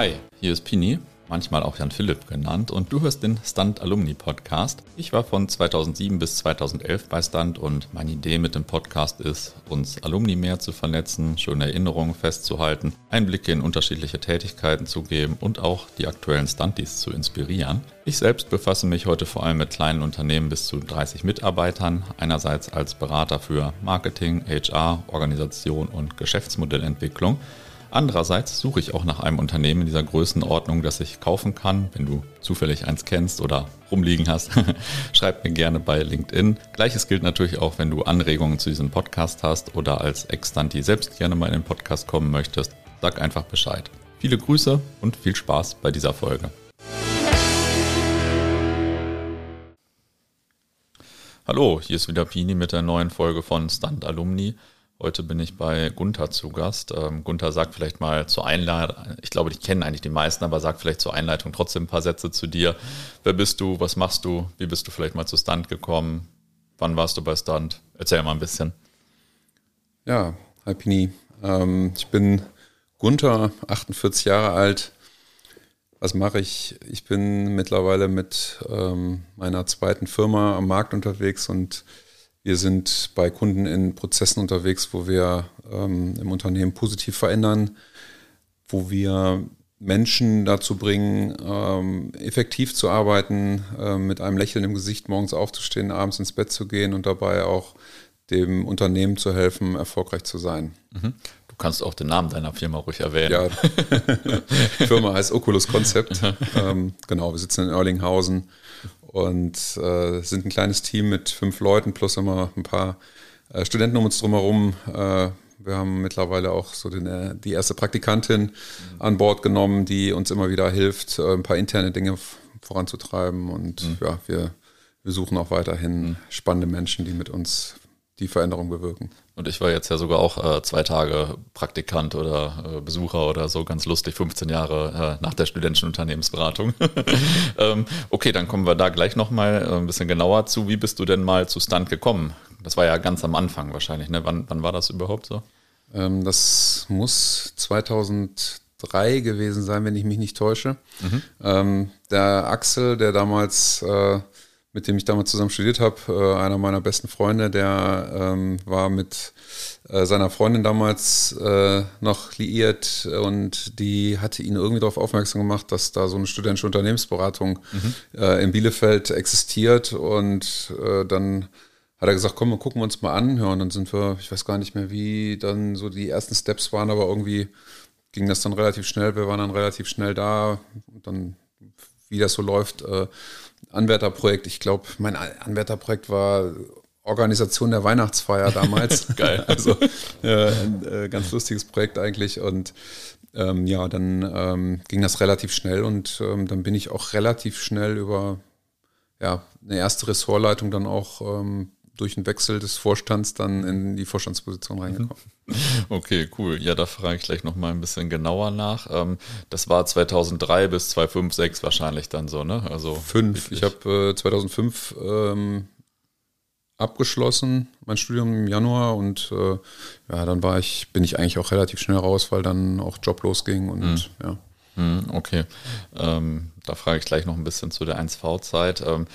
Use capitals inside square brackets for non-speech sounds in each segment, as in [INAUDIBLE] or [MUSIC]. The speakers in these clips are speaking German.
Hi, hier ist Pini, manchmal auch Jan Philipp genannt, und du hörst den Stunt Alumni Podcast. Ich war von 2007 bis 2011 bei Stunt und meine Idee mit dem Podcast ist, uns Alumni mehr zu vernetzen, schöne Erinnerungen festzuhalten, Einblicke in unterschiedliche Tätigkeiten zu geben und auch die aktuellen Stunties zu inspirieren. Ich selbst befasse mich heute vor allem mit kleinen Unternehmen bis zu 30 Mitarbeitern, einerseits als Berater für Marketing, HR, Organisation und Geschäftsmodellentwicklung Andererseits suche ich auch nach einem Unternehmen in dieser Größenordnung, das ich kaufen kann. Wenn du zufällig eins kennst oder rumliegen hast, [LAUGHS] schreib mir gerne bei LinkedIn. Gleiches gilt natürlich auch, wenn du Anregungen zu diesem Podcast hast oder als Extanti selbst gerne mal in den Podcast kommen möchtest. Sag einfach Bescheid. Viele Grüße und viel Spaß bei dieser Folge. Hallo, hier ist wieder Pini mit der neuen Folge von Stunt Alumni. Heute bin ich bei Gunther zu Gast. Ähm, Gunther sagt vielleicht mal zur Einleitung, ich glaube, ich kenne eigentlich die meisten, aber sagt vielleicht zur Einleitung trotzdem ein paar Sätze zu dir. Wer bist du? Was machst du? Wie bist du vielleicht mal zu Stunt gekommen? Wann warst du bei Stunt? Erzähl mal ein bisschen. Ja, hi Pini. Ähm, ich bin Gunther, 48 Jahre alt. Was mache ich? Ich bin mittlerweile mit ähm, meiner zweiten Firma am Markt unterwegs und wir sind bei Kunden in Prozessen unterwegs, wo wir ähm, im Unternehmen positiv verändern, wo wir Menschen dazu bringen, ähm, effektiv zu arbeiten, äh, mit einem Lächeln im Gesicht morgens aufzustehen, abends ins Bett zu gehen und dabei auch dem Unternehmen zu helfen, erfolgreich zu sein. Mhm. Du kannst auch den Namen deiner Firma ruhig erwähnen. Ja, die [LAUGHS] Firma heißt Oculus Concept. [LAUGHS] ähm, genau, wir sitzen in Erlinghausen und äh, sind ein kleines Team mit fünf Leuten plus immer ein paar äh, Studenten um uns drumherum. Äh, wir haben mittlerweile auch so den, äh, die erste Praktikantin mhm. an Bord genommen, die uns immer wieder hilft, äh, ein paar interne Dinge voranzutreiben. Und mhm. ja, wir, wir suchen auch weiterhin mhm. spannende Menschen, die mit uns die Veränderung bewirken. Und ich war jetzt ja sogar auch äh, zwei Tage Praktikant oder äh, Besucher oder so, ganz lustig, 15 Jahre äh, nach der studentischen Unternehmensberatung. [LAUGHS] ähm, okay, dann kommen wir da gleich nochmal äh, ein bisschen genauer zu. Wie bist du denn mal zu Stunt gekommen? Das war ja ganz am Anfang wahrscheinlich, ne? Wann, wann war das überhaupt so? Ähm, das muss 2003 gewesen sein, wenn ich mich nicht täusche. Mhm. Ähm, der Axel, der damals äh, mit dem ich damals zusammen studiert habe, äh, einer meiner besten Freunde, der ähm, war mit äh, seiner Freundin damals äh, noch liiert und die hatte ihn irgendwie darauf aufmerksam gemacht, dass da so eine studentische Unternehmensberatung mhm. äh, in Bielefeld existiert und äh, dann hat er gesagt, komm, wir gucken uns mal an. Ja, und dann sind wir, ich weiß gar nicht mehr, wie dann so die ersten Steps waren, aber irgendwie ging das dann relativ schnell. Wir waren dann relativ schnell da und dann, wie das so läuft, äh, Anwärterprojekt. Ich glaube, mein Anwärterprojekt war Organisation der Weihnachtsfeier damals. [LAUGHS] Geil. [LAUGHS] Also äh, ein äh, ganz lustiges Projekt eigentlich. Und ähm, ja, dann ähm, ging das relativ schnell und ähm, dann bin ich auch relativ schnell über ja, eine erste Ressortleitung dann auch ähm, durch den Wechsel des Vorstands dann in die Vorstandsposition reingekommen. [LAUGHS] Okay, cool. Ja, da frage ich gleich nochmal ein bisschen genauer nach. Ähm, das war 2003 bis 2005, 2006 wahrscheinlich dann so, ne? Also fünf. Ich habe äh, 2005 ähm, abgeschlossen, mein Studium im Januar und äh, ja, dann war ich, bin ich eigentlich auch relativ schnell raus, weil dann auch Job losging und mhm. ja. Mhm, okay, ähm, da frage ich gleich noch ein bisschen zu der 1V-Zeit. Ähm,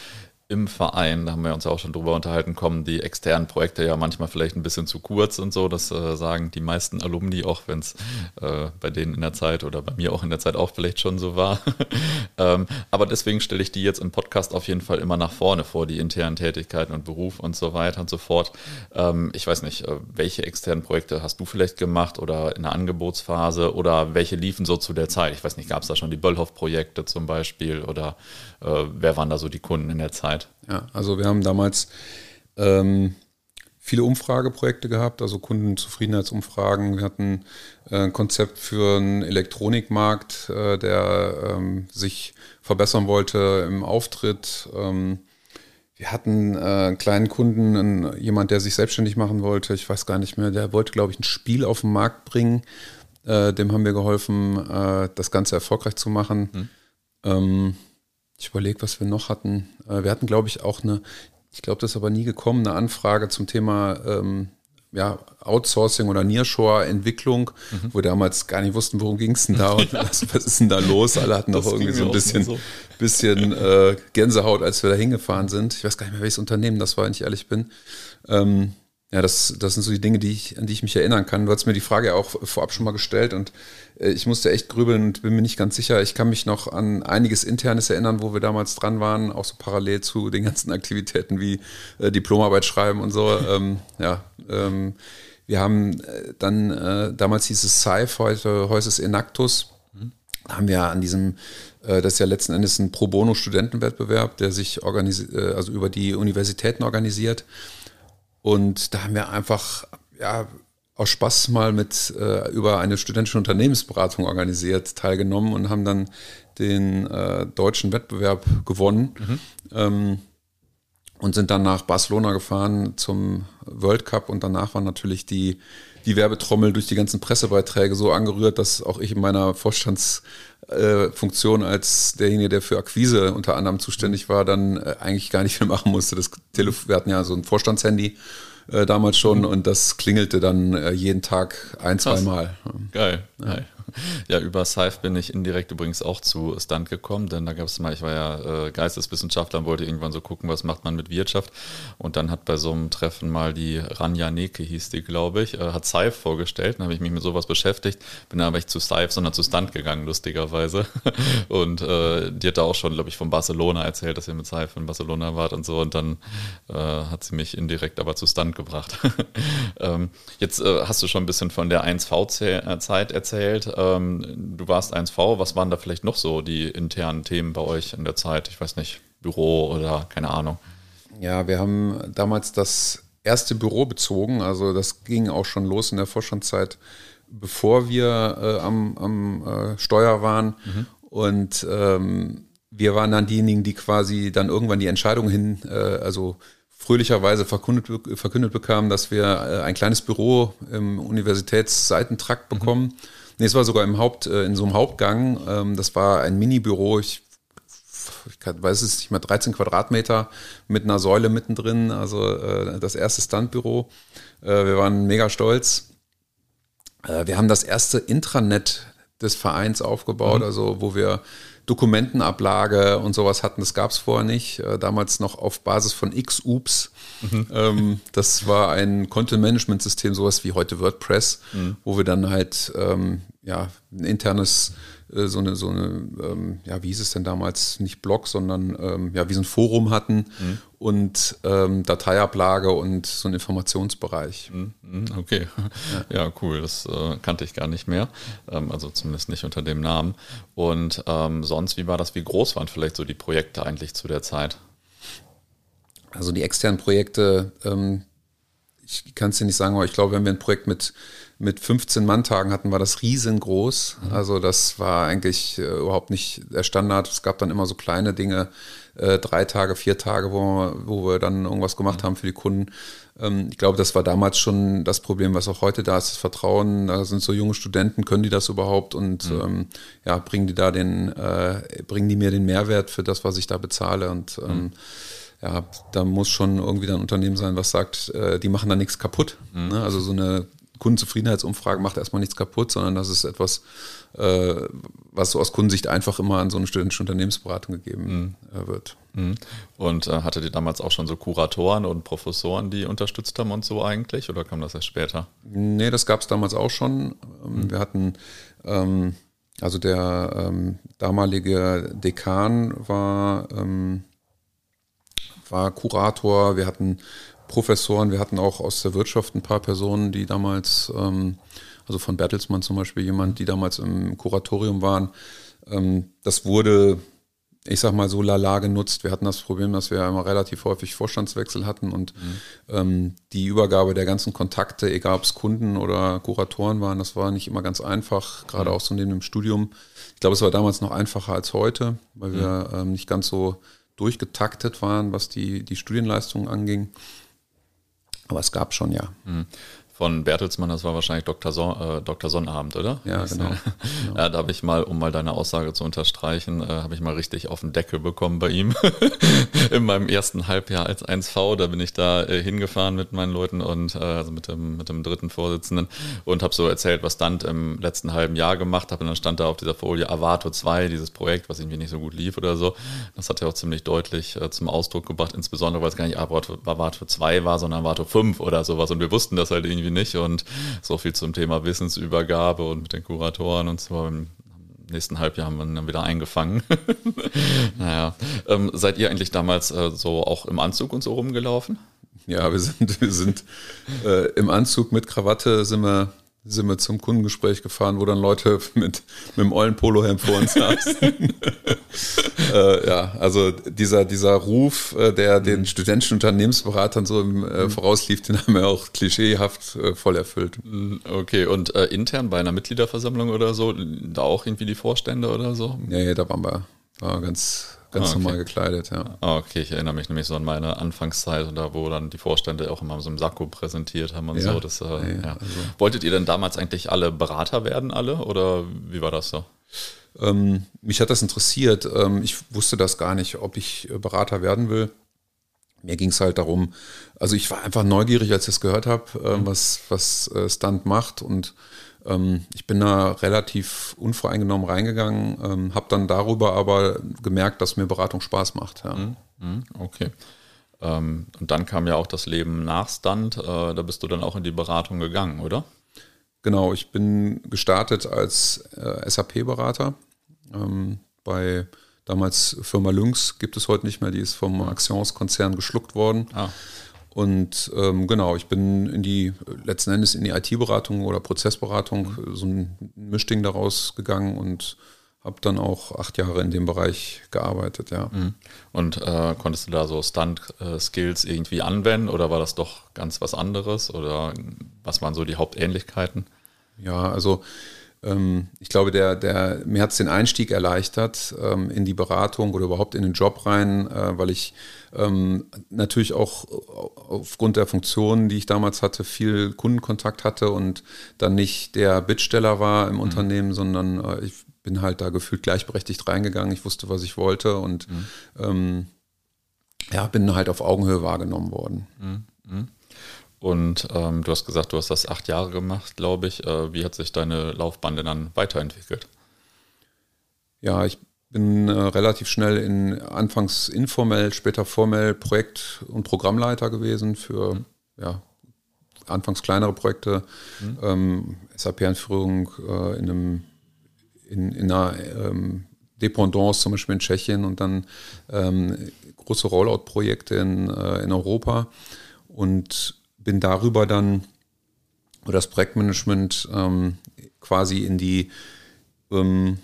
im Verein, da haben wir uns ja auch schon drüber unterhalten, kommen die externen Projekte ja manchmal vielleicht ein bisschen zu kurz und so. Das äh, sagen die meisten Alumni, auch wenn es äh, bei denen in der Zeit oder bei mir auch in der Zeit auch vielleicht schon so war. [LAUGHS] ähm, aber deswegen stelle ich die jetzt im Podcast auf jeden Fall immer nach vorne vor, die internen Tätigkeiten und Beruf und so weiter und so fort. Ähm, ich weiß nicht, äh, welche externen Projekte hast du vielleicht gemacht oder in der Angebotsphase oder welche liefen so zu der Zeit? Ich weiß nicht, gab es da schon die Böllhoff-Projekte zum Beispiel oder äh, wer waren da so die Kunden in der Zeit? Zeit. Ja, also wir haben damals ähm, viele Umfrageprojekte gehabt, also Kundenzufriedenheitsumfragen. Wir hatten äh, ein Konzept für einen Elektronikmarkt, äh, der ähm, sich verbessern wollte im Auftritt. Ähm, wir hatten äh, einen kleinen Kunden, einen, jemand, der sich selbstständig machen wollte. Ich weiß gar nicht mehr, der wollte, glaube ich, ein Spiel auf den Markt bringen. Äh, dem haben wir geholfen, äh, das Ganze erfolgreich zu machen. Hm. Ähm, ich überlege, was wir noch hatten. Äh, wir hatten, glaube ich, auch eine, ich glaube, das ist aber nie gekommen, eine Anfrage zum Thema ähm, ja, Outsourcing oder Nearshore-Entwicklung, mhm. wo wir damals gar nicht wussten, worum ging es denn da und [LAUGHS] was, was, ist denn da los? Alle hatten doch irgendwie so ein bisschen, so. bisschen äh, Gänsehaut, als wir da hingefahren sind. Ich weiß gar nicht mehr, welches Unternehmen das war, wenn ich ehrlich bin. Ähm, ja, das, das sind so die Dinge, die ich, an die ich mich erinnern kann. Du hast mir die Frage auch vorab schon mal gestellt und äh, ich musste echt grübeln und bin mir nicht ganz sicher. Ich kann mich noch an einiges Internes erinnern, wo wir damals dran waren, auch so parallel zu den ganzen [LAUGHS] Aktivitäten wie äh, Diplomarbeit schreiben und so. ähm, ja, ähm, wir haben äh, dann, äh, damals hieß es SAIF, heute heißt es Enactus. Mhm. Haben wir an diesem, äh, das ist ja letzten Endes ein Pro Bono Studentenwettbewerb, der sich organisiert, äh, also über die Universitäten organisiert. Und da haben wir einfach, ja, aus Spaß mal mit äh, über eine studentische Unternehmensberatung organisiert, teilgenommen und haben dann den äh, deutschen Wettbewerb gewonnen. Mhm. Ähm, und sind dann nach Barcelona gefahren zum World Cup und danach war natürlich die, die Werbetrommel durch die ganzen Pressebeiträge so angerührt, dass auch ich in meiner Vorstandsfunktion äh, als derjenige, der für Akquise unter anderem zuständig war, dann äh, eigentlich gar nicht mehr machen musste. Das Telef wir hatten ja so ein Vorstandshandy äh, damals schon mhm. und das klingelte dann äh, jeden Tag ein, zwei Mal. Geil. Ja. Geil. [LAUGHS] Ja, über Scythe bin ich indirekt übrigens auch zu Stunt gekommen, denn da gab es mal, ich war ja äh, Geisteswissenschaftler und wollte irgendwann so gucken, was macht man mit Wirtschaft. Und dann hat bei so einem Treffen mal die Ranja Neke, hieß die, glaube ich, äh, hat Scythe vorgestellt. Dann habe ich mich mit sowas beschäftigt, bin aber nicht zu Scythe, sondern zu Stunt gegangen, lustigerweise. [LAUGHS] und äh, die hat da auch schon, glaube ich, von Barcelona erzählt, dass ihr mit Scythe in Barcelona wart und so. Und dann äh, hat sie mich indirekt aber zu Stunt gebracht. [LAUGHS] ähm, jetzt äh, hast du schon ein bisschen von der 1V-Zeit erzählt. Ähm, du warst 1V, was waren da vielleicht noch so die internen Themen bei euch in der Zeit? Ich weiß nicht, Büro oder keine Ahnung. Ja, wir haben damals das erste Büro bezogen, also das ging auch schon los in der Vorstandszeit, bevor wir äh, am, am äh, Steuer waren. Mhm. Und ähm, wir waren dann diejenigen, die quasi dann irgendwann die Entscheidung hin, äh, also fröhlicherweise verkündet, verkündet bekamen, dass wir äh, ein kleines Büro im Universitätsseitentrakt mhm. bekommen. Mhm Nee, es war sogar im Haupt, äh, in so einem Hauptgang. Ähm, das war ein Mini-Büro. Ich, ich weiß es nicht mehr, 13 Quadratmeter mit einer Säule mittendrin. Also äh, das erste Standbüro. Äh, wir waren mega stolz. Wir haben das erste Intranet des Vereins aufgebaut, mhm. also wo wir Dokumentenablage und sowas hatten. Das gab es vorher nicht. Äh, damals noch auf Basis von XUPS. Mhm. Ähm, das war ein Content-Management-System, sowas wie heute WordPress, mhm. wo wir dann halt ähm, ja, ein internes äh, so eine, so eine ähm, ja, wie hieß es denn damals, nicht Blog, sondern ähm, ja, wie so ein Forum hatten mhm. und ähm, Dateiablage und so ein Informationsbereich. Mhm. Mhm. Okay, ja, ja cool, das äh, kannte ich gar nicht mehr, ähm, also zumindest nicht unter dem Namen. Und ähm, sonst, wie war das, wie groß waren vielleicht so die Projekte eigentlich zu der Zeit? Also die externen Projekte, ähm, ich kann es dir nicht sagen, aber ich glaube, wenn wir ein Projekt mit mit 15 Manntagen hatten, war das riesengroß. Mhm. Also das war eigentlich äh, überhaupt nicht der Standard. Es gab dann immer so kleine Dinge, äh, drei Tage, vier Tage, wo wir, wo wir dann irgendwas gemacht mhm. haben für die Kunden. Ähm, ich glaube, das war damals schon das Problem, was auch heute da ist, das Vertrauen. Da sind so junge Studenten, können die das überhaupt und mhm. ähm, ja, bringen die da den, äh, bringen die mir den Mehrwert für das, was ich da bezahle und ähm, mhm ja, da muss schon irgendwie ein Unternehmen sein, was sagt, äh, die machen da nichts kaputt. Mhm. Ne? Also so eine Kundenzufriedenheitsumfrage macht erstmal nichts kaputt, sondern das ist etwas, äh, was so aus Kundensicht einfach immer an so eine studentische Unternehmensberatung gegeben mhm. äh, wird. Mhm. Und äh, hattet ihr damals auch schon so Kuratoren und Professoren, die unterstützt haben und so eigentlich? Oder kam das erst später? Nee, das gab es damals auch schon. Ähm, mhm. Wir hatten, ähm, also der ähm, damalige Dekan war, ähm, war Kurator, wir hatten Professoren. Wir hatten auch aus der Wirtschaft ein paar Personen, die damals, ähm, also von Bertelsmann zum Beispiel jemand, die damals im Kuratorium waren. Ähm, das wurde, ich sag mal so lala genutzt. Wir hatten das Problem, dass wir immer relativ häufig Vorstandswechsel hatten und mhm. ähm, die Übergabe der ganzen Kontakte, egal ob es Kunden oder Kuratoren waren, das war nicht immer ganz einfach, gerade mhm. auch so neben dem Studium. Ich glaube, es war damals noch einfacher als heute, weil mhm. wir ähm, nicht ganz so durchgetaktet waren, was die, die Studienleistungen anging. Aber es gab schon, ja. Mhm. Von Bertelsmann, das war wahrscheinlich Dr. Son, äh, Dr. Sonnabend, oder? Ja, genau. genau. [LAUGHS] Ja, da habe ich mal, um mal deine Aussage zu unterstreichen, äh, habe ich mal richtig auf den Deckel bekommen bei ihm. [LAUGHS] in meinem ersten Halbjahr als 1V, da bin ich da äh, hingefahren mit meinen Leuten und äh, also mit dem, mit dem dritten Vorsitzenden und habe so erzählt, was Stunt im letzten halben Jahr gemacht habe. Und dann stand da auf dieser Folie Avato 2, dieses Projekt, was irgendwie nicht so gut lief oder so. Das hat ja auch ziemlich deutlich äh, zum Ausdruck gebracht, insbesondere weil es gar nicht Avato 2 war, sondern Avato 5 oder sowas. Und wir wussten das halt irgendwie nicht. Und so viel zum Thema Wissensübergabe und mit den Kuratoren und so nächsten Halbjahr haben wir ihn dann wieder eingefangen. [LAUGHS] naja, ähm, seid ihr eigentlich damals äh, so auch im Anzug und so rumgelaufen? Ja, wir sind, wir sind äh, im Anzug mit Krawatte sind wir sind wir zum Kundengespräch gefahren, wo dann Leute [LAUGHS] mit, mit dem ollen Polohemd vor uns saßen. [LAUGHS] äh, ja, also dieser, dieser Ruf, äh, der den mhm. studentischen Unternehmensberatern so im, äh, mhm. vorauslief, den haben wir auch klischeehaft äh, voll erfüllt. Mhm, okay, und äh, intern bei einer Mitgliederversammlung oder so, da auch irgendwie die Vorstände oder so? Ja, ja, da waren wir, war ganz, Ganz ah, okay. normal gekleidet, ja. Ah, okay, ich erinnere mich nämlich so an meine Anfangszeit, da wo dann die Vorstände auch immer so im Sakko präsentiert haben und ja. so. Das, äh, ja, ja. Also. Wolltet ihr denn damals eigentlich alle Berater werden, alle? Oder wie war das so? Ähm, mich hat das interessiert. Ähm, ich wusste das gar nicht, ob ich äh, Berater werden will. Mir ging es halt darum, also ich war einfach neugierig, als ich es gehört habe, äh, mhm. was, was äh, Stunt macht und ich bin da relativ unvoreingenommen reingegangen, ähm, habe dann darüber aber gemerkt, dass mir Beratung Spaß macht. Ja. Mhm, mhm, okay. Ähm, und dann kam ja auch das Leben nach Stunt. Äh, da bist du dann auch in die Beratung gegangen, oder? Genau, ich bin gestartet als äh, SAP-Berater bei damals Firma Lynx, gibt es heute nicht mehr, die ist vom Axions-Konzern geschluckt worden. Ah. Und ähm, genau, ich bin in die, letzten Endes in die IT-Beratung oder Prozessberatung, mhm. so ein Mischding daraus gegangen und habe dann auch acht Jahre in dem Bereich gearbeitet, ja. Mhm. Und äh, konntest du da so Stunt-Skills irgendwie anwenden oder war das doch ganz was anderes oder was waren so die Hauptähnlichkeiten? Ja, also ich glaube, der, der, mir hat es den Einstieg erleichtert ähm, in die Beratung oder überhaupt in den Job rein, äh, weil ich ähm, natürlich auch aufgrund der Funktionen, die ich damals hatte, viel Kundenkontakt hatte und dann nicht der Bittsteller war im mhm. Unternehmen, sondern äh, ich bin halt da gefühlt gleichberechtigt reingegangen. Ich wusste, was ich wollte und mhm. ähm, ja, bin halt auf Augenhöhe wahrgenommen worden. Mhm. Und ähm, du hast gesagt, du hast das acht Jahre gemacht, glaube ich. Äh, wie hat sich deine Laufbahn denn dann weiterentwickelt? Ja, ich bin äh, relativ schnell in anfangs informell, später formell Projekt- und Programmleiter gewesen für mhm. ja, anfangs kleinere Projekte, mhm. ähm, SAP-Einführung äh, in einem in, in einer ähm, Dependance, zum Beispiel in Tschechien und dann ähm, große Rollout-Projekte in, äh, in Europa. Und bin darüber dann oder das Projektmanagement ähm, quasi in die ähm,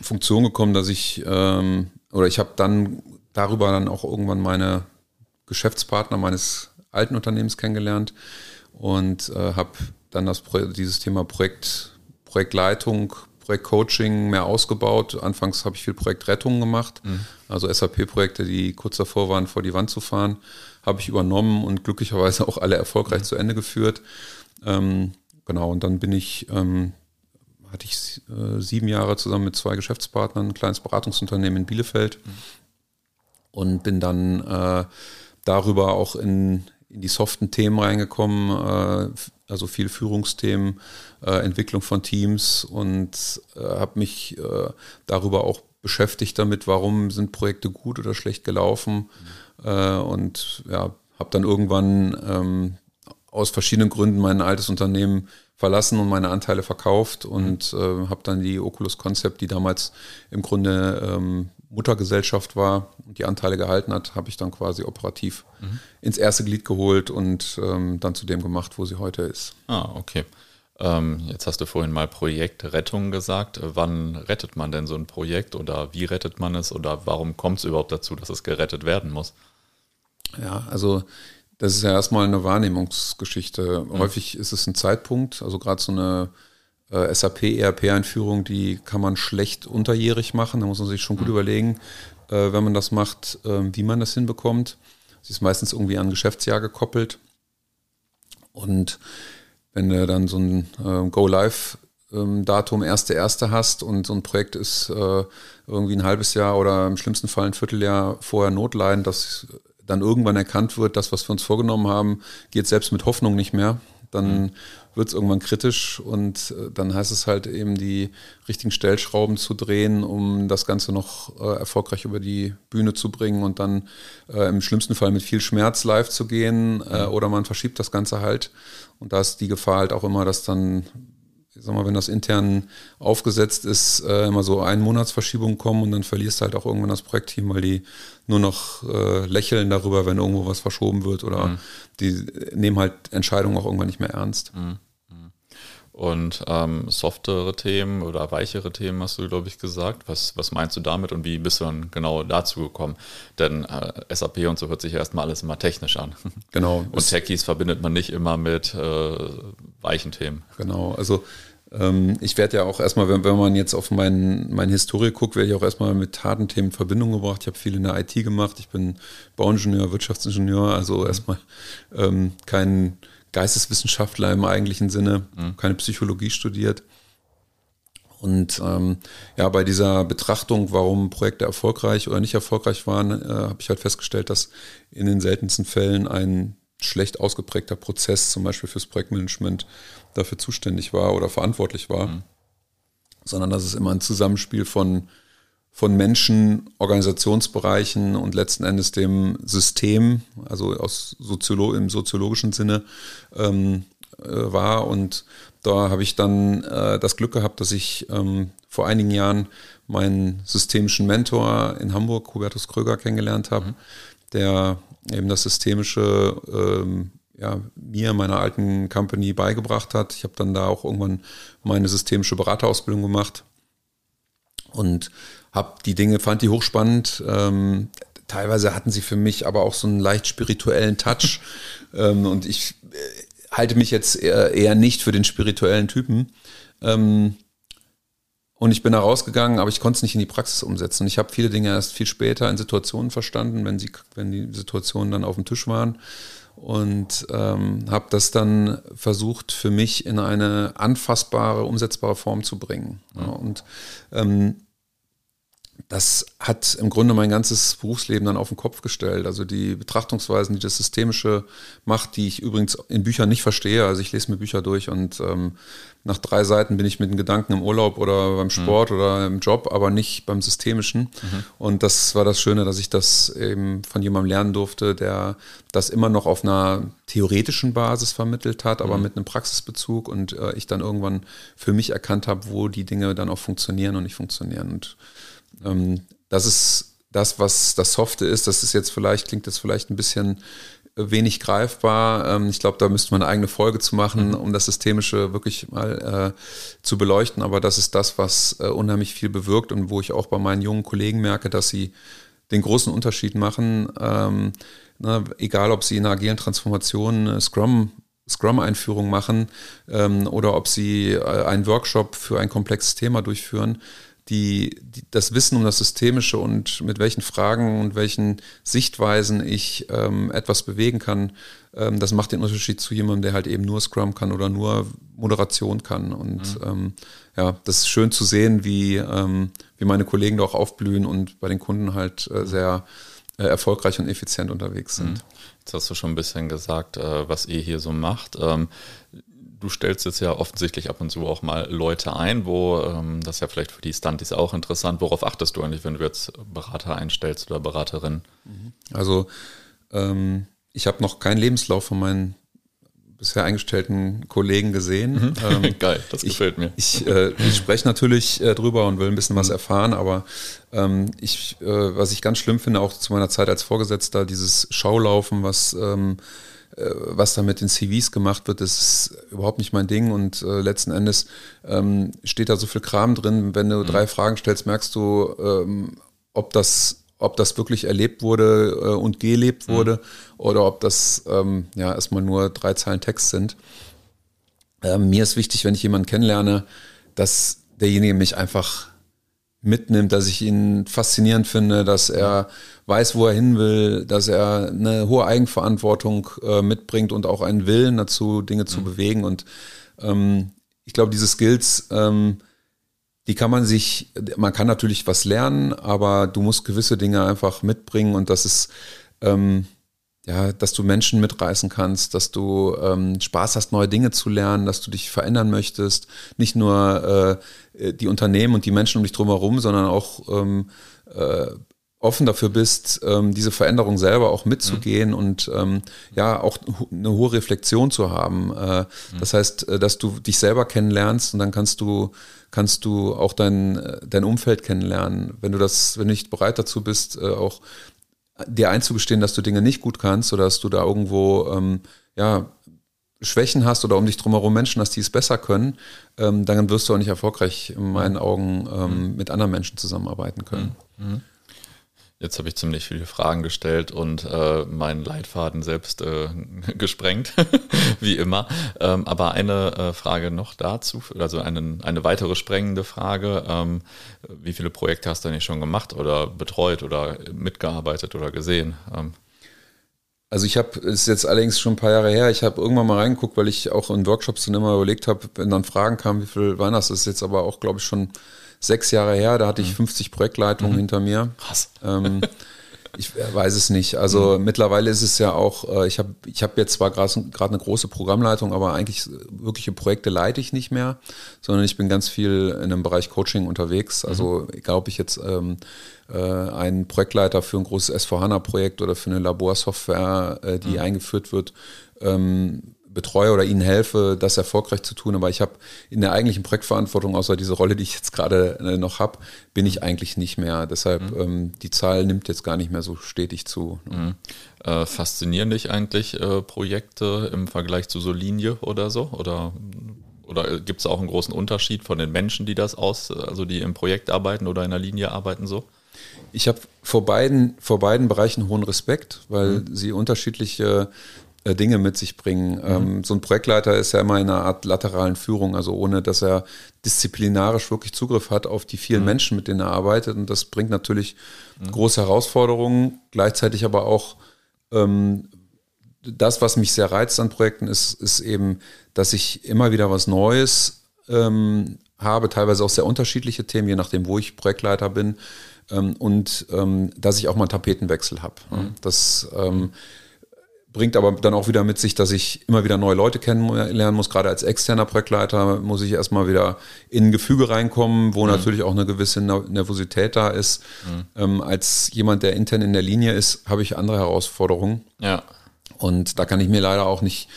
Funktion gekommen, dass ich ähm, oder ich habe dann darüber dann auch irgendwann meine Geschäftspartner meines alten Unternehmens kennengelernt und äh, habe dann das dieses Thema Projekt, Projektleitung, Projektcoaching mehr ausgebaut. Anfangs habe ich viel Projektrettung gemacht, mhm. also SAP-Projekte, die kurz davor waren, vor die Wand zu fahren habe ich übernommen und glücklicherweise auch alle erfolgreich mhm. zu Ende geführt. Ähm, genau, und dann bin ich, ähm, hatte ich äh, sieben Jahre zusammen mit zwei Geschäftspartnern, ein kleines Beratungsunternehmen in Bielefeld mhm. und bin dann äh, darüber auch in, in die soften Themen reingekommen, äh, also viel Führungsthemen, äh, Entwicklung von Teams und äh, habe mich äh, darüber auch beschäftigt damit, warum sind Projekte gut oder schlecht gelaufen. Mhm äh, und ja, habe dann irgendwann ähm, aus verschiedenen Gründen mein altes Unternehmen verlassen und meine Anteile verkauft und äh, habe dann die Oculus Concept, die damals im Grunde ähm, Muttergesellschaft war und die Anteile gehalten hat, habe ich dann quasi operativ mhm. ins erste Glied geholt und ähm, dann zu dem gemacht, wo sie heute ist. Ah, okay. Ähm, jetzt hast du vorhin mal Projektrettung gesagt. Wann rettet man denn so ein Projekt oder wie rettet man es oder warum kommt es überhaupt dazu, dass es gerettet werden muss? Ja, also das ist ja erstmal eine Wahrnehmungsgeschichte. Mhm. Häufig ist es ein Zeitpunkt, also gerade so eine äh, SAP-ERP-Einführung, die kann man schlecht unterjährig machen. Da muss man sich schon gut mhm. überlegen, äh, wenn man das macht, äh, wie man das hinbekommt. Sie ist meistens irgendwie an ein Geschäftsjahr gekoppelt. Und wenn du dann so ein äh, Go-Live ähm, Datum erste erste hast und so ein Projekt ist äh, irgendwie ein halbes Jahr oder im schlimmsten Fall ein Vierteljahr vorher notleidend, dass dann irgendwann erkannt wird, das, was wir uns vorgenommen haben, geht selbst mit Hoffnung nicht mehr. Dann mhm. wird es irgendwann kritisch und äh, dann heißt es halt eben, die richtigen Stellschrauben zu drehen, um das Ganze noch äh, erfolgreich über die Bühne zu bringen und dann äh, im schlimmsten Fall mit viel Schmerz live zu gehen äh, mhm. oder man verschiebt das Ganze halt. Und da ist die Gefahr halt auch immer, dass dann sag mal, wenn das intern aufgesetzt ist, äh, immer so ein Monatsverschiebungen kommen und dann verlierst du halt auch irgendwann das Projektteam, weil die nur noch äh, lächeln darüber, wenn irgendwo was verschoben wird oder mhm. die nehmen halt Entscheidungen auch irgendwann nicht mehr ernst. Mhm. Und ähm, softere Themen oder weichere Themen hast du, glaube ich, gesagt. Was, was meinst du damit und wie bist du dann genau dazu gekommen? Denn äh, SAP und so hört sich ja erstmal alles immer technisch an. [LAUGHS] Genau. Und Techies verbindet man nicht immer mit äh, weichen Themen. Genau. Also ähm, ich werde ja auch erstmal, wenn, wenn man jetzt auf mein, meine Historie guckt, werde ich auch erstmal mit harten Themen in Verbindung gebracht. Ich habe viel in der IT gemacht. Ich bin Bauingenieur, Wirtschaftsingenieur, also erstmal ähm, kein Geisteswissenschaftler im eigentlichen Sinne, mhm. keine Psychologie studiert. Und ähm, ja, bei dieser Betrachtung, warum Projekte erfolgreich oder nicht erfolgreich waren, äh, habe ich halt festgestellt, dass in den seltensten Fällen ein schlecht ausgeprägter Prozess, zum Beispiel fürs Projektmanagement, dafür zuständig war oder verantwortlich war, mhm. sondern dass es immer ein Zusammenspiel von, von Menschen, Organisationsbereichen und letzten Endes dem System, also aus Soziolo im soziologischen Sinne, ähm, äh, war. Und da habe ich dann äh, das Glück gehabt, dass ich ähm, vor einigen Jahren meinen systemischen Mentor in Hamburg, Hubertus Kröger, kennengelernt habe, mhm. der eben das Systemische ähm, ja, mir, meiner alten Company beigebracht hat. Ich habe dann da auch irgendwann meine systemische Beraterausbildung gemacht und habe die Dinge, fand die hochspannend. Ähm, teilweise hatten sie für mich aber auch so einen leicht spirituellen Touch [LAUGHS] ähm, und ich äh, halte mich jetzt eher, eher, nicht für den spirituellen Typen. Ähm, und ich bin da rausgegangen, aber ich konnte es nicht in die Praxis umsetzen. Ich habe viele Dinge erst viel später in Situationen verstanden, wenn, sie, wenn die Situationen dann auf dem Tisch waren. Und ähm, habe das dann versucht, für mich in eine anfassbare, umsetzbare Form zu bringen. Ja, und ähm, das hat im Grunde mein ganzes Berufsleben dann auf den Kopf gestellt. Also die Betrachtungsweisen, die das Systemische macht, die ich übrigens in Büchern nicht verstehe. Also ich lese mir Bücher durch und ähm, nach drei Seiten bin ich mit den Gedanken im Urlaub oder beim Sport mhm. oder im Job, aber nicht beim Systemischen. Mhm. Und das war das Schöne, dass ich das eben von jemandem lernen durfte, der das immer noch auf einer theoretischen Basis vermittelt hat, aber mhm. mit einem Praxisbezug und äh, ich dann irgendwann für mich erkannt habe, wo die Dinge dann auch funktionieren und nicht funktionieren. Und ähm, das ist das, was das Softe ist. Das ist jetzt vielleicht, klingt jetzt vielleicht ein bisschen wenig greifbar. Ähm, ich glaube, da müsste man eine eigene Folge zu machen, mhm. um das Systemische wirklich mal äh, zu beleuchten. Aber das ist das, was äh, unheimlich viel bewirkt und wo ich auch bei meinen jungen Kollegen merke, dass sie den großen Unterschied machen. Ähm, na, egal, ob sie in einer agilen Transformation Scrum Scrum-Einführung machen ähm, oder ob sie äh, einen Workshop für ein komplexes Thema durchführen die, die, das Wissen um das Systemische und mit welchen Fragen und welchen Sichtweisen ich ähm, etwas bewegen kann, ähm, das macht den Unterschied zu jemandem, der halt eben nur Scrum kann oder nur Moderation kann. Und mhm. ähm, ja, das ist schön zu sehen, wie, ähm, wie meine Kollegen da auch aufblühen und bei den Kunden halt äh, sehr äh, erfolgreich und effizient unterwegs sind. Mhm. Jetzt hast du schon ein bisschen gesagt, äh, was ihr hier so macht. Du stellst jetzt ja offensichtlich ab und zu auch mal Leute ein, wo ähm, das ist ja vielleicht für die Stunties auch interessant. Worauf achtest du eigentlich, wenn du jetzt Berater einstellst oder Beraterin? Mhm. Also ähm, ich habe noch keinen Lebenslauf von meinen bisher eingestellten Kollegen gesehen. Mhm. [LAUGHS] Ähm, Geil, das gefällt ich, mir. Ich, äh, ich spreche natürlich äh, drüber und will ein bisschen was mhm. erfahren, aber ähm, ich, äh, was ich ganz schlimm finde, auch zu meiner Zeit als Vorgesetzter, dieses Schaulaufen, was ähm, äh, was da mit den CVs gemacht wird, das ist überhaupt nicht mein Ding und äh, letzten Endes ähm, steht da so viel Kram drin. Wenn du mhm. drei Fragen stellst, merkst du, ähm, ob das ob das wirklich erlebt wurde äh, und gelebt mhm. wurde oder ob das ähm, ja erstmal nur drei Zeilen Text sind. Ähm, mir ist wichtig, wenn ich jemanden kennenlerne, dass derjenige mich einfach mitnimmt, dass ich ihn faszinierend finde, dass er weiß, wo er hin will, dass er eine hohe Eigenverantwortung äh, mitbringt und auch einen Willen dazu, Dinge zu mhm. bewegen. Und ähm, ich glaube, diese Skills, ähm, die kann man sich, man kann natürlich was lernen, aber du musst gewisse Dinge einfach mitbringen und das ist, ähm, ja, dass du Menschen mitreißen kannst, dass du ähm, Spaß hast, neue Dinge zu lernen, dass du dich verändern möchtest. Nicht nur äh, die Unternehmen und die Menschen um dich drumherum, sondern auch ähm, äh, offen dafür bist, ähm, diese Veränderung selber auch mitzugehen mhm. und ähm, ja, auch eine hohe Reflexion zu haben. Äh, mhm. Das heißt, äh, dass du dich selber kennenlernst und dann kannst du, kannst du auch dein, dein Umfeld kennenlernen. Wenn du das, wenn du nicht bereit dazu bist, äh, auch dir einzugestehen, dass du Dinge nicht gut kannst oder dass du da irgendwo ähm, ja, Schwächen hast oder um dich drumherum Menschen hast, die es besser können, ähm, dann wirst du auch nicht erfolgreich in meinen Augen ähm, mit anderen Menschen zusammenarbeiten können. Mhm. Jetzt habe ich ziemlich viele Fragen gestellt und äh, meinen Leitfaden selbst äh, [LAUGHS] gesprengt, [LAUGHS] wie immer. Ähm, aber eine äh, Frage noch dazu, also einen, eine weitere sprengende Frage. Ähm, wie viele Projekte hast du denn schon gemacht oder betreut oder mitgearbeitet oder gesehen? Ähm. Also ich habe, ist jetzt allerdings schon ein paar Jahre her, ich habe irgendwann mal reingeguckt, weil ich auch in Workshops dann immer überlegt habe, wenn dann Fragen kamen, wie viel waren das? Das ist jetzt aber auch, glaube ich, schon sechs Jahre her, da hatte ich 50 mhm. Projektleitungen mhm. hinter mir. Krass. Ähm, [LAUGHS] ich weiß es nicht. Also mhm. mittlerweile ist es ja auch, äh, ich habe ich hab jetzt zwar gerade eine große Programmleitung, aber eigentlich wirkliche Projekte leite ich nicht mehr, sondern ich bin ganz viel in dem Bereich Coaching unterwegs. Also mhm. egal, ob ich jetzt ähm, äh, einen Projektleiter für ein großes S4HANA-Projekt oder für eine Laborsoftware, äh, die mhm. eingeführt wird, ähm, betreue oder ihnen helfe, das erfolgreich zu tun. Aber ich habe in der eigentlichen Projektverantwortung, außer diese Rolle, die ich jetzt gerade äh, noch habe, bin ich eigentlich nicht mehr. Deshalb mhm. ähm, die Zahl nimmt jetzt gar nicht mehr so stetig zu. Mhm. Äh, faszinieren dich eigentlich äh, Projekte im Vergleich zu so Linie oder so? Oder, oder gibt es auch einen großen Unterschied von den Menschen, die das aus, also die im Projekt arbeiten oder in der Linie arbeiten so? Ich habe vor beiden, vor beiden Bereichen hohen Respekt, weil mhm. sie unterschiedliche äh, Dinge mit sich bringen. Mhm. Ähm, so ein Projektleiter ist ja immer in einer Art lateralen Führung, also ohne dass er disziplinarisch wirklich Zugriff hat auf die vielen mhm. Menschen, mit denen er arbeitet. Und das bringt natürlich mhm. große Herausforderungen, gleichzeitig aber auch ähm, das, was mich sehr reizt an Projekten, ist, ist eben, dass ich immer wieder was Neues ähm, habe, teilweise auch sehr unterschiedliche Themen, je nachdem, wo ich Projektleiter bin. Ähm, und ähm, dass ich auch mal einen Tapetenwechsel habe. Mhm. Das ähm, bringt aber dann auch wieder mit sich, dass ich immer wieder neue Leute kennenlernen muss. Gerade als externer Projektleiter muss ich erstmal wieder in ein Gefüge reinkommen, wo mhm. natürlich auch eine gewisse Nervosität da ist. Mhm. Ähm, als jemand, der intern in der Linie ist, habe ich andere Herausforderungen. Ja. Und da kann ich mir leider auch nicht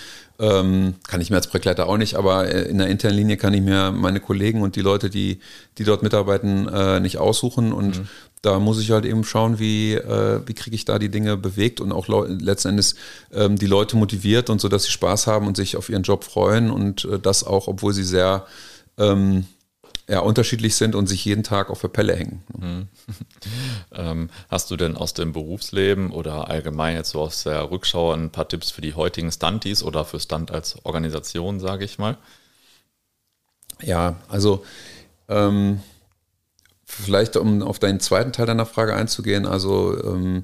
ähm, kann ich mir als Projektleiter auch nicht, aber äh, in der internen Linie kann ich mir meine Kollegen und die Leute, die, die dort mitarbeiten, äh, nicht aussuchen. Und mhm da muss ich halt eben schauen, wie, äh, wie kriege ich da die Dinge bewegt und auch letzten Endes ähm, die Leute motiviert und so, dass sie Spaß haben und sich auf ihren Job freuen und äh, das auch, obwohl sie sehr ähm, ja, unterschiedlich sind und sich jeden Tag auf der Pelle hängen. Mhm. [LAUGHS] ähm, hast du denn aus dem Berufsleben oder allgemein jetzt so aus der Rückschau ein paar Tipps für die heutigen Stunties oder für Stunt als Organisation, sage ich mal? Ja, also ähm, Vielleicht, um auf deinen zweiten Teil deiner Frage einzugehen, also ähm,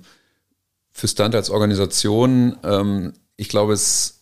für Stunt als Organisation, ähm, ich glaube, es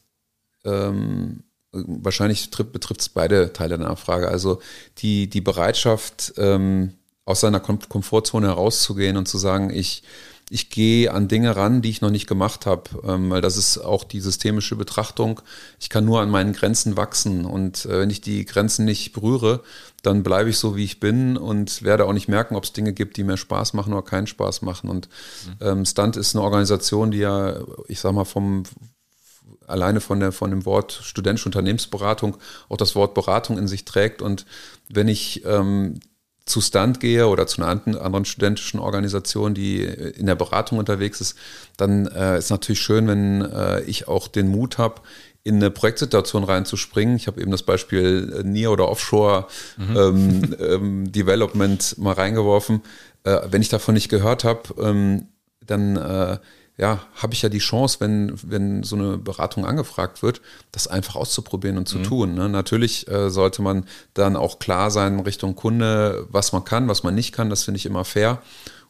ähm, wahrscheinlich betrifft es beide Teile deiner Frage. Also die, die Bereitschaft, ähm, aus seiner Kom Komfortzone herauszugehen und zu sagen, ich ich gehe an Dinge ran, die ich noch nicht gemacht habe, ähm, weil das ist auch die systemische Betrachtung. Ich kann nur an meinen Grenzen wachsen und äh, wenn ich die Grenzen nicht berühre, dann bleibe ich so, wie ich bin und werde auch nicht merken, ob es Dinge gibt, die mir Spaß machen oder keinen Spaß machen. Und mhm. ähm, Stunt ist eine Organisation, die ja, ich sag mal, vom alleine von, der, von dem Wort studentische Unternehmensberatung auch das Wort Beratung in sich trägt. Und wenn ich ähm, zu Stunt gehe oder zu einer anderen studentischen Organisation, die in der Beratung unterwegs ist, dann äh, ist natürlich schön, wenn äh, ich auch den Mut habe, in eine Projektsituation reinzuspringen. Ich habe eben das Beispiel äh, Near oder Offshore mhm. ähm, [LAUGHS] ähm, Development mal reingeworfen. Äh, wenn ich davon nicht gehört habe, ähm, dann äh, ja, habe ich ja die Chance, wenn, wenn so eine Beratung angefragt wird, das einfach auszuprobieren und zu mhm. tun. Ne? Natürlich äh, sollte man dann auch klar sein Richtung Kunde, was man kann, was man nicht kann. Das finde ich immer fair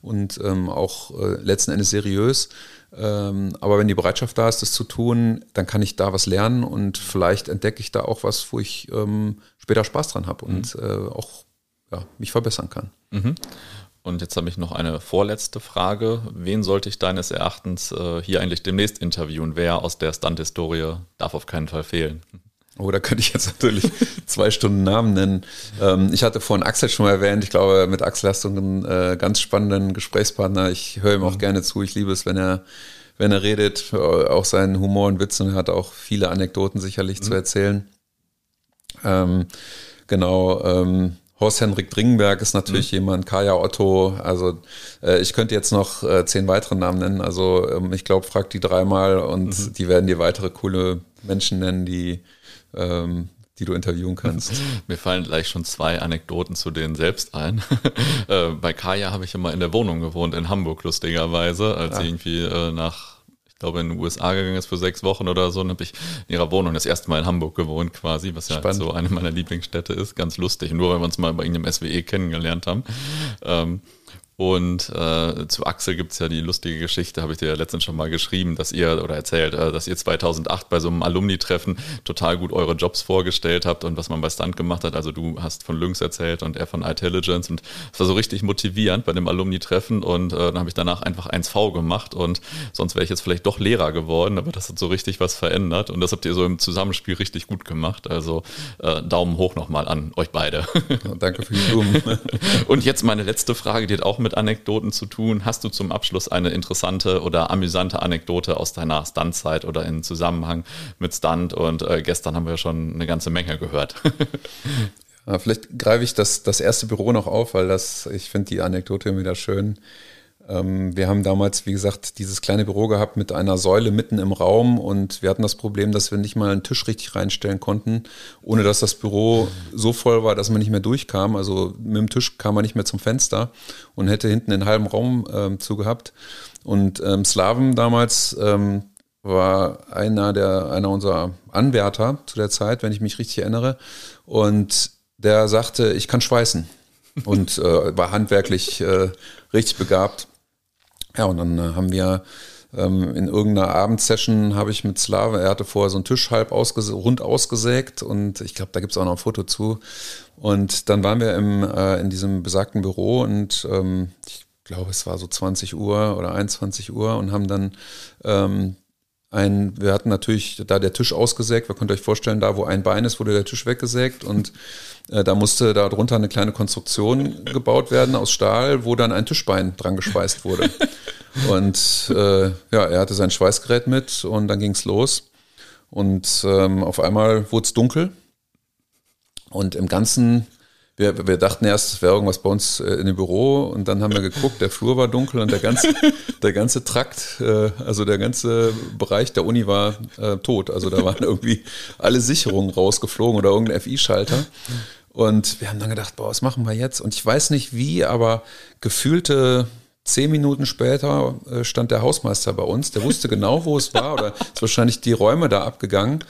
und ähm, auch äh, letzten Endes seriös. Ähm, aber wenn die Bereitschaft da ist, das zu tun, dann kann ich da was lernen und vielleicht entdecke ich da auch was, wo ich ähm, später Spaß dran habe und mhm. äh, auch ja, mich verbessern kann. Mhm. Und jetzt habe ich noch eine vorletzte Frage. Wen sollte ich deines Erachtens äh, hier eigentlich demnächst interviewen? Wer aus der Stunt-Historie darf auf keinen Fall fehlen? Oh, da könnte ich jetzt natürlich [LAUGHS] zwei Stunden Namen nennen. Ähm, ich hatte vorhin Axel schon mal erwähnt. Ich glaube, mit Axel hast du einen äh, ganz spannenden Gesprächspartner. Ich höre ihm auch mhm. gerne zu. Ich liebe es, wenn er, wenn er redet, auch seinen Humor und Witz und er hat auch viele Anekdoten sicherlich mhm. zu erzählen. Ähm, genau. Ähm, Horst-Henrik Dringenberg ist natürlich mhm. jemand, Kaya Otto, also äh, ich könnte jetzt noch äh, zehn weitere Namen nennen. Also ähm, ich glaube, frag die dreimal und mhm. die werden dir weitere coole Menschen nennen, die, ähm, die du interviewen kannst. [LAUGHS] Mir fallen gleich schon zwei Anekdoten zu denen selbst ein. [LAUGHS] äh, bei Kaya habe ich immer in der Wohnung gewohnt, in Hamburg lustigerweise, als ah. sie irgendwie äh, nach ich glaube, in den USA gegangen ist für sechs Wochen oder so. Und habe ich in ihrer Wohnung das erste Mal in Hamburg gewohnt quasi, was ja Spannend. so eine meiner Lieblingsstädte ist. Ganz lustig. Nur weil wir uns mal bei irgendeinem SWE kennengelernt haben. Ähm, und äh, zu Axel gibt's ja die lustige Geschichte, habe ich dir ja letztens schon mal geschrieben, dass ihr oder erzählt, äh, dass ihr 2008 bei so einem Alumni-Treffen total gut eure Jobs vorgestellt habt und was man bei Stunt gemacht hat. Also du hast von Lynx erzählt und er von Intelligence und es war so richtig motivierend bei dem Alumni-Treffen und äh, dann habe ich danach einfach 1V gemacht und sonst wäre ich jetzt vielleicht doch Lehrer geworden, aber das hat so richtig was verändert und das habt ihr so im Zusammenspiel richtig gut gemacht. Also äh, Daumen hoch nochmal an euch beide. Ja, danke für die Blumen. [LAUGHS] und jetzt meine letzte Frage, die hat auch mit Anekdoten zu tun. Hast du zum Abschluss eine interessante oder amüsante Anekdote aus deiner Stunt-Zeit oder in Zusammenhang mit Stunt? Und äh, gestern haben wir schon eine ganze Menge gehört. [LAUGHS] ja, vielleicht greife ich das, das erste Büro noch auf, weil das, ich finde die Anekdote wieder schön. Ähm, wir haben damals, wie gesagt, dieses kleine Büro gehabt mit einer Säule mitten im Raum und wir hatten das Problem, dass wir nicht mal einen Tisch richtig reinstellen konnten, ohne dass das Büro so voll war, dass man nicht mehr durchkam. Also mit dem Tisch kam man nicht mehr zum Fenster und hätte hinten den halben Raum ähm, zugehabt. Und ähm, Slaven damals ähm, war einer der einer unserer Anwärter zu der Zeit, wenn ich mich richtig erinnere. Und der sagte, ich kann schweißen und äh, war handwerklich äh, richtig begabt. Ja, und dann äh, haben wir ähm, in irgendeiner Abendsession habe ich mit Slave, er hatte vorher so einen Tisch halb ausges rund ausgesägt und ich glaube, da gibt es auch noch ein Foto zu. Und dann waren wir im, äh, in diesem besagten Büro und ähm, ich glaube, es war so 20 Uhr oder 21 Uhr und haben dann ähm, ein, wir hatten natürlich da der Tisch ausgesägt, wir könnt euch vorstellen, da wo ein Bein ist, wurde der Tisch weggesägt und äh, da musste darunter eine kleine Konstruktion gebaut werden aus Stahl, wo dann ein Tischbein dran gespeist wurde. [LAUGHS] und äh, ja, er hatte sein Schweißgerät mit und dann ging es los. Und ähm, auf einmal wurde es dunkel. Und im ganzen wir, wir dachten erst, es wäre irgendwas bei uns äh, in dem Büro und dann haben wir geguckt, der Flur war dunkel und der ganze, [LAUGHS] der ganze Trakt, äh, also der ganze Bereich der Uni war äh, tot. Also da waren irgendwie alle Sicherungen rausgeflogen oder irgendein FI-Schalter. Und wir haben dann gedacht, boah, was machen wir jetzt? Und ich weiß nicht wie, aber gefühlte Zehn Minuten später äh, stand der Hausmeister bei uns. Der wusste genau, wo es war oder ist wahrscheinlich die Räume da abgegangen.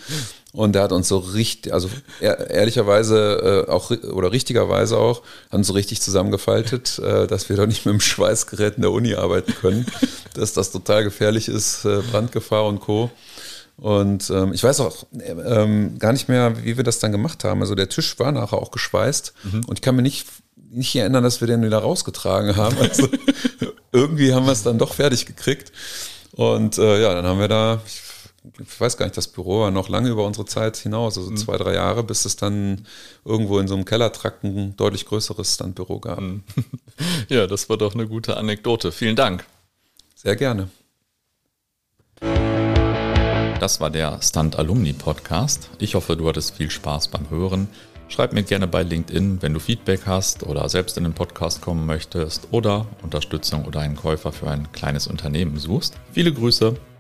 Und der hat uns so richtig, also ehrlicherweise äh, auch oder richtigerweise auch, haben so richtig zusammengefaltet, äh, dass wir doch nicht mit dem Schweißgerät in der Uni arbeiten können, [LAUGHS] dass das total gefährlich ist, Brandgefahr und Co. Und ähm, ich weiß auch ähm, gar nicht mehr, wie wir das dann gemacht haben. Also der Tisch war nachher auch geschweißt mhm. und ich kann mir nicht nicht erinnern, dass wir den wieder rausgetragen haben. Also [LAUGHS] irgendwie haben wir es dann doch fertig gekriegt. Und äh, ja, dann haben wir da, ich, ich, weiß gar nicht, das Büro war noch lange über unsere Zeit hinaus, also mhm. zwei, drei Jahre, bis es dann irgendwo in so einem Kellertrakt ein deutlich größeres Standbüro gab. Mhm. [LAUGHS] Ja, das war doch eine gute Anekdote. Vielen Dank. Sehr gerne. Das war der Stunt Alumni Podcast. Ich hoffe, du hattest viel Spaß beim Hören. Schreib mir gerne bei LinkedIn, wenn du Feedback hast oder selbst in den Podcast kommen möchtest oder Unterstützung oder einen Käufer für ein kleines Unternehmen suchst. Viele Grüße